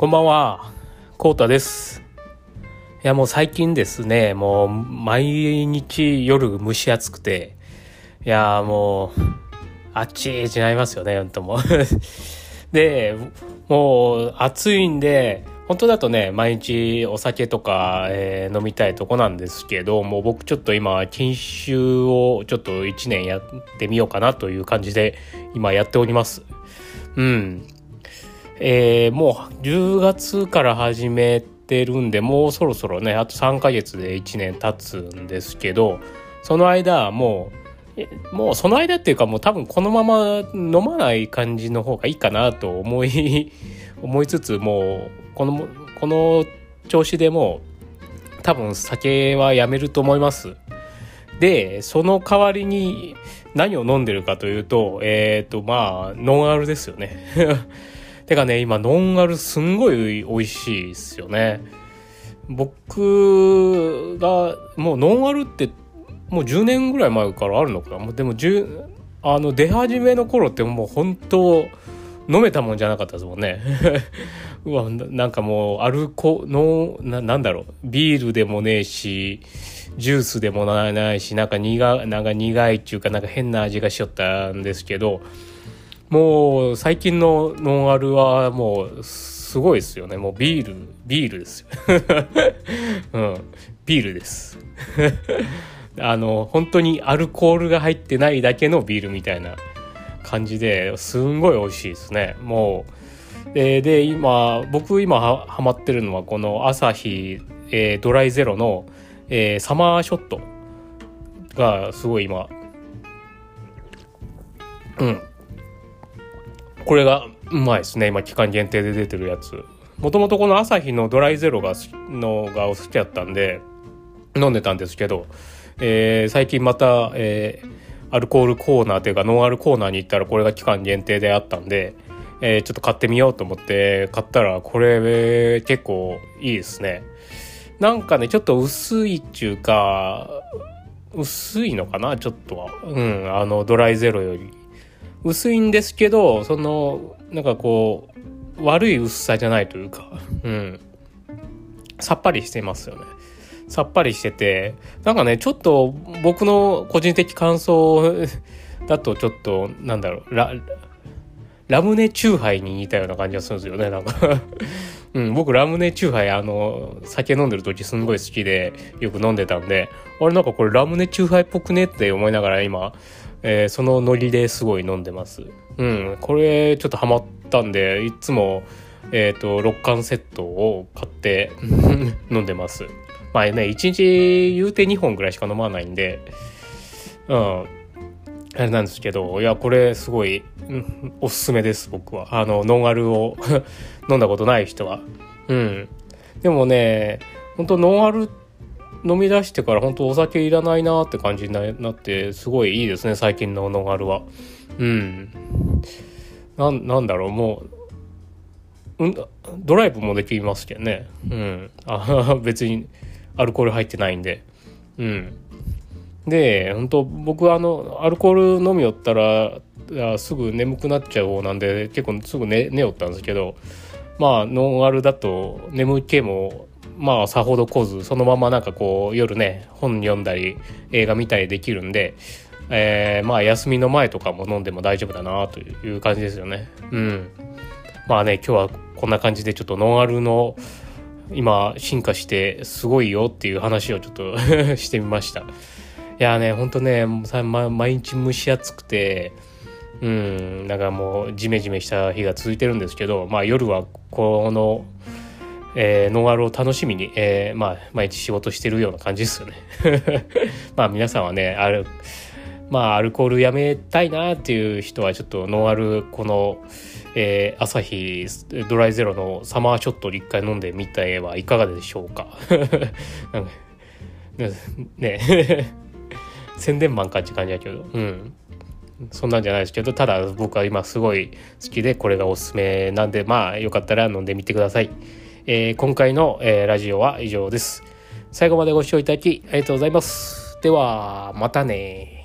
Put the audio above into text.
こんばんは、コータです。いや、もう最近ですね、もう毎日夜蒸し暑くて、いや、もう、あっちーちなりますよね、ほんともう。で、もう暑いんで、本当だとね、毎日お酒とか、えー飲みたいとこなんですけど、もう僕ちょっと今、禁酒をちょっと1年やってみようかなという感じで、今やっております。うん。えーもう10月から始めてるんで、もうそろそろね、あと3ヶ月で1年経つんですけど、その間、もう、もうその間っていうかもう多分このまま飲まない感じの方がいいかなと思い、思いつつ、もう、この、この調子でもう、多分酒はやめると思います。で、その代わりに何を飲んでるかというと、えっ、と、まあ、ノンアルですよね。てかね、今、ノンアルすんごい美味しいですよね。僕が、もうノンアルって、もう10年ぐらい前からあるのかな？でも、あの、出始めの頃ってもう本当、飲めたもんじゃなかったですもんね。うわ、なんかもう、アルコ、の、な、なんだろう、ビールでもねえし、ジュースでもないし、なんか苦、なんか苦いっていうか、なんか変な味がしよったんですけど、もう最近のノンアルはもうすごいですよね。もうビール、ビールですよ。うん、ビールです。あの、本当にアルコールが入ってないだけのビールみたいな感じですんごい美味しいですね。もう。で、で今、僕今ハマってるのはこのアサヒ、えードライゼロの、えーサマーショットがすごい今、うん、これがうまいですね。今期間限定で出てるやつ。もともとこのアサヒのドライゼロがのが好きだったんで、飲んでたんですけど、えー最近また、えーアルコールコーナーというかノンアルコーナーに行ったらこれが期間限定であったんで、えーちょっと買ってみようと思って買ったらこれ、えー結構いいですね。なんかね、ちょっと薄いっていうか、薄いのかなちょっとは。うん、あの、ドライゼロより。薄いんですけど、その、なんかこう、悪い薄さじゃないというか、うん。さっぱりしてますよね。さっぱりしてて、なんかね、ちょっと僕の個人的感想 だとちょっと、なんだろう、ラ、ラムネチューハイに似たような感じがするんですよね、なんか。うん、僕ラムネチューハイ、あの、酒飲んでる時すんごい好きで、よく飲んでたんで、あれなんかこれラムネチューハイっぽくねって思いながら今、えーそのノリですごい飲んでます。うん、これちょっとハマったんで、いつも、えっ、と、6缶セットを買って 飲んでます。まあね、1日言うて2本ぐらいしか飲まないんで、うん、あれなんですけど、いや、これすごい、うんおすすめです、僕は。あの、ノンアルを 飲んだことない人は。うん。でもね、本当ノンアルって飲み出してから本当お酒いらないなって感じになって、すごいいいですね、最近のノンアルは。うん。なん、なんだろう、もう、うん、ドライブもできますけどね。うん。あ 別にアルコール入ってないんで。うん。で、本当僕あの、アルコール飲みよったら、すぐ眠くなっちゃう方なんで、結構すぐ寝、寝よったんですけど、まあ、ノンアルだと眠気も、まあ、さほど来ず、そのままなんかこう、夜ね、本読んだり、映画見たりできるんで、えーまあ、休みの前とかも飲んでも大丈夫だなという感じですよね。うん。まあね、今日はこんな感じでちょっとノンアルの、今進化してすごいよっていう話をちょっと してみました。いやね、ほんとね、毎日蒸し暑くて、うん、なんかもうジメジメした日が続いてるんですけど、まあ夜はこの、えーノンアルを楽しみに、えーまあ毎日仕事してるような感じですよね。まあ皆さんはね、ある、まあアルコールやめたいなっていう人はちょっとノンアルこの、えー、アサヒドライゼロのサマーショットを一回飲んでみてはいかがでしょうか。なんかね 宣伝マンかって感じだけど、うん。そんなんじゃないですけど、ただ僕は今すごい好きでこれがおすすめなんで、まあよかったら飲んでみてください。えー今回の、えーラジオは以上です。最後までご視聴いただきありがとうございます。では、またね